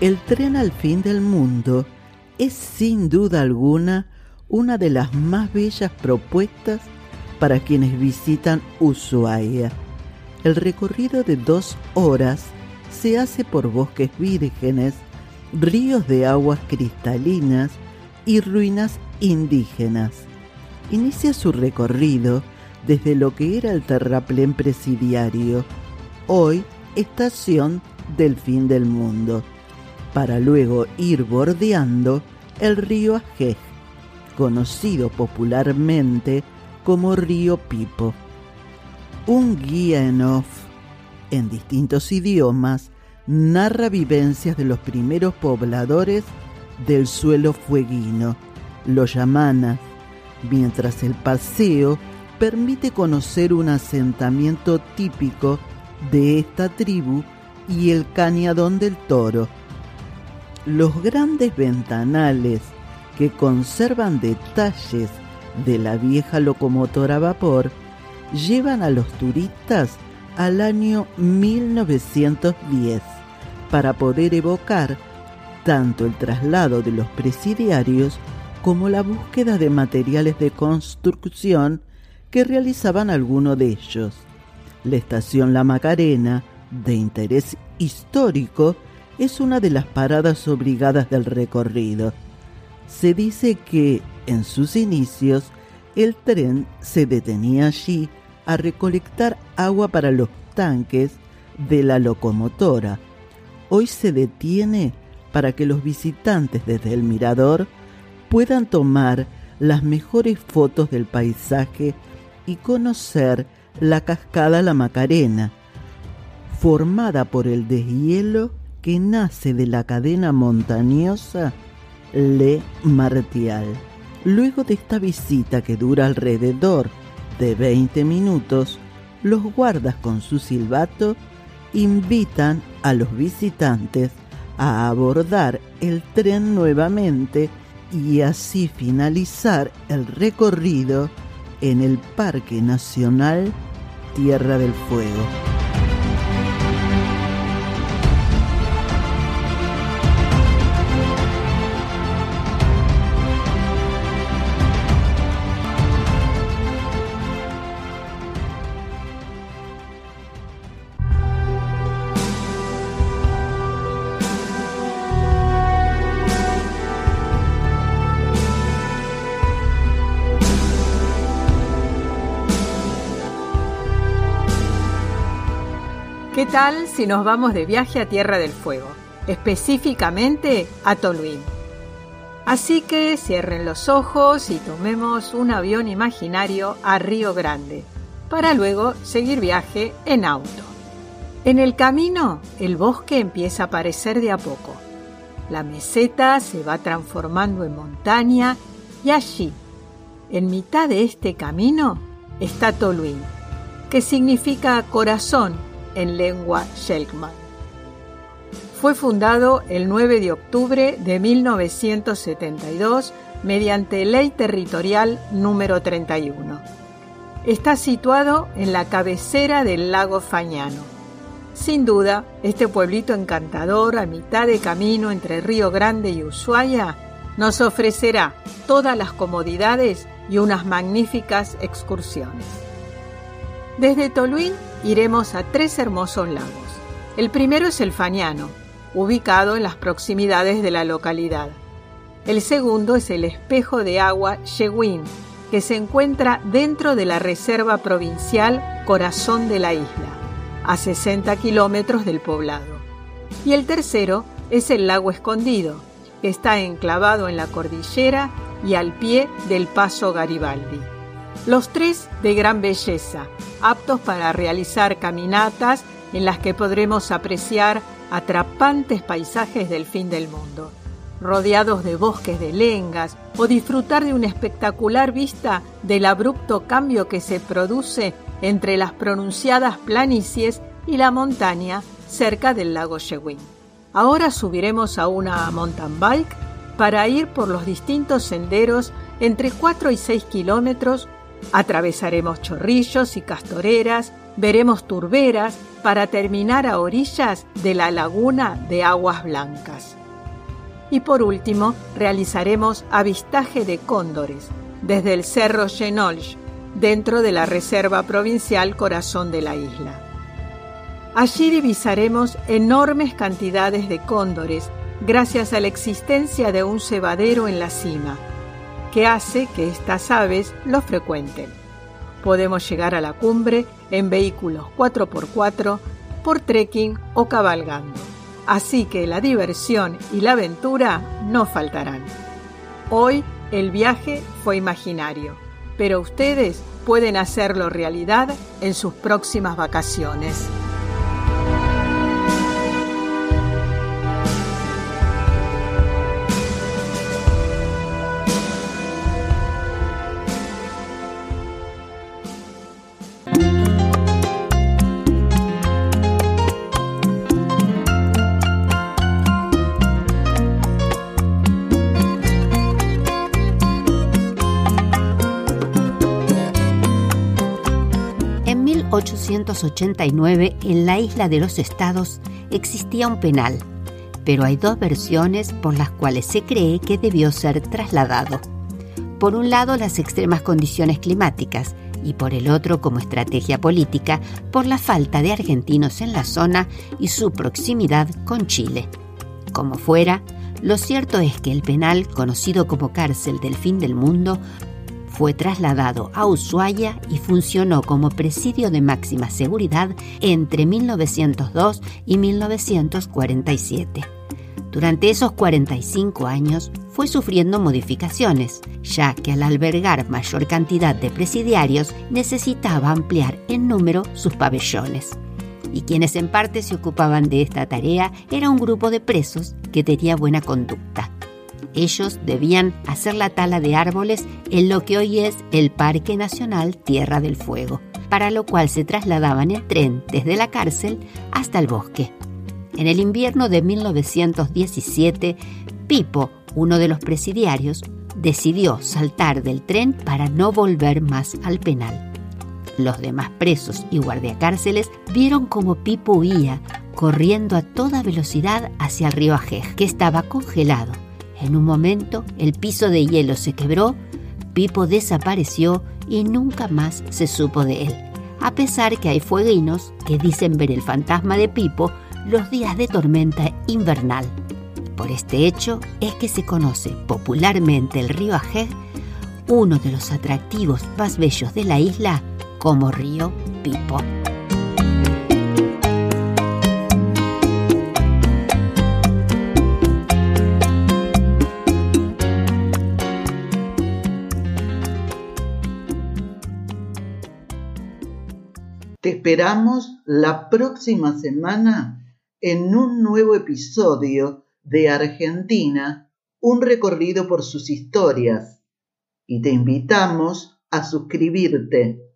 El tren al fin del mundo es sin duda alguna una de las más bellas propuestas para quienes visitan Ushuaia. El recorrido de dos horas se hace por bosques vírgenes, ríos de aguas cristalinas y ruinas indígenas. Inicia su recorrido desde lo que era el terraplén presidiario, hoy estación del fin del mundo para luego ir bordeando el río Ajej, conocido popularmente como río Pipo. Un guía en off, en distintos idiomas, narra vivencias de los primeros pobladores del suelo fueguino, los yamanas, mientras el paseo permite conocer un asentamiento típico de esta tribu y el cañadón del toro, los grandes ventanales que conservan detalles de la vieja locomotora a vapor llevan a los turistas al año 1910 para poder evocar tanto el traslado de los presidiarios como la búsqueda de materiales de construcción que realizaban algunos de ellos. La estación La Macarena, de interés histórico, es una de las paradas obligadas del recorrido. Se dice que en sus inicios el tren se detenía allí a recolectar agua para los tanques de la locomotora. Hoy se detiene para que los visitantes desde el mirador puedan tomar las mejores fotos del paisaje y conocer la cascada La Macarena, formada por el deshielo que nace de la cadena montañosa Le Martial. Luego de esta visita que dura alrededor de 20 minutos, los guardas con su silbato invitan a los visitantes a abordar el tren nuevamente y así finalizar el recorrido en el Parque Nacional Tierra del Fuego. Tal si nos vamos de viaje a Tierra del Fuego? Específicamente a Toluín. Así que cierren los ojos y tomemos un avión imaginario a Río Grande, para luego seguir viaje en auto. En el camino, el bosque empieza a aparecer de a poco. La meseta se va transformando en montaña y allí, en mitad de este camino, está Toluín, que significa corazón en lengua Shelkman. Fue fundado el 9 de octubre de 1972 mediante Ley Territorial número 31. Está situado en la cabecera del lago Fañano. Sin duda, este pueblito encantador a mitad de camino entre Río Grande y Ushuaia nos ofrecerá todas las comodidades y unas magníficas excursiones. Desde Toluín iremos a tres hermosos lagos. El primero es el Fañano, ubicado en las proximidades de la localidad. El segundo es el espejo de agua Yeguín, que se encuentra dentro de la Reserva Provincial Corazón de la Isla, a 60 kilómetros del poblado. Y el tercero es el lago Escondido, que está enclavado en la cordillera y al pie del Paso Garibaldi. Los tres de gran belleza, aptos para realizar caminatas en las que podremos apreciar atrapantes paisajes del fin del mundo, rodeados de bosques de lengas o disfrutar de una espectacular vista del abrupto cambio que se produce entre las pronunciadas planicies y la montaña cerca del lago Shewin. Ahora subiremos a una mountain bike para ir por los distintos senderos entre 4 y 6 kilómetros Atravesaremos chorrillos y castoreras veremos turberas para terminar a orillas de la laguna de aguas blancas. Y por último, realizaremos avistaje de cóndores desde el Cerro Genolch, dentro de la Reserva Provincial Corazón de la isla. Allí divisaremos enormes cantidades de cóndores gracias a la existencia de un cebadero en la cima, que hace que estas aves lo frecuenten. Podemos llegar a la cumbre en vehículos 4x4, por trekking o cabalgando. Así que la diversión y la aventura no faltarán. Hoy el viaje fue imaginario, pero ustedes pueden hacerlo realidad en sus próximas vacaciones. 1889, en la isla de los estados, existía un penal, pero hay dos versiones por las cuales se cree que debió ser trasladado. Por un lado, las extremas condiciones climáticas y por el otro, como estrategia política, por la falta de argentinos en la zona y su proximidad con Chile. Como fuera, lo cierto es que el penal, conocido como cárcel del fin del mundo, fue trasladado a Ushuaia y funcionó como presidio de máxima seguridad entre 1902 y 1947. Durante esos 45 años fue sufriendo modificaciones, ya que al albergar mayor cantidad de presidiarios necesitaba ampliar en número sus pabellones. Y quienes en parte se ocupaban de esta tarea era un grupo de presos que tenía buena conducta. Ellos debían hacer la tala de árboles en lo que hoy es el Parque Nacional Tierra del Fuego, para lo cual se trasladaban en tren desde la cárcel hasta el bosque. En el invierno de 1917, Pipo, uno de los presidiarios, decidió saltar del tren para no volver más al penal. Los demás presos y guardiacárceles vieron como Pipo huía, corriendo a toda velocidad hacia el río Ajej, que estaba congelado en un momento el piso de hielo se quebró, Pipo desapareció y nunca más se supo de él, a pesar que hay fueguinos que dicen ver el fantasma de Pipo los días de tormenta invernal. Por este hecho es que se conoce popularmente el río Ajeg, uno de los atractivos más bellos de la isla, como río Pipo. Te esperamos la próxima semana en un nuevo episodio de Argentina, un recorrido por sus historias. Y te invitamos a suscribirte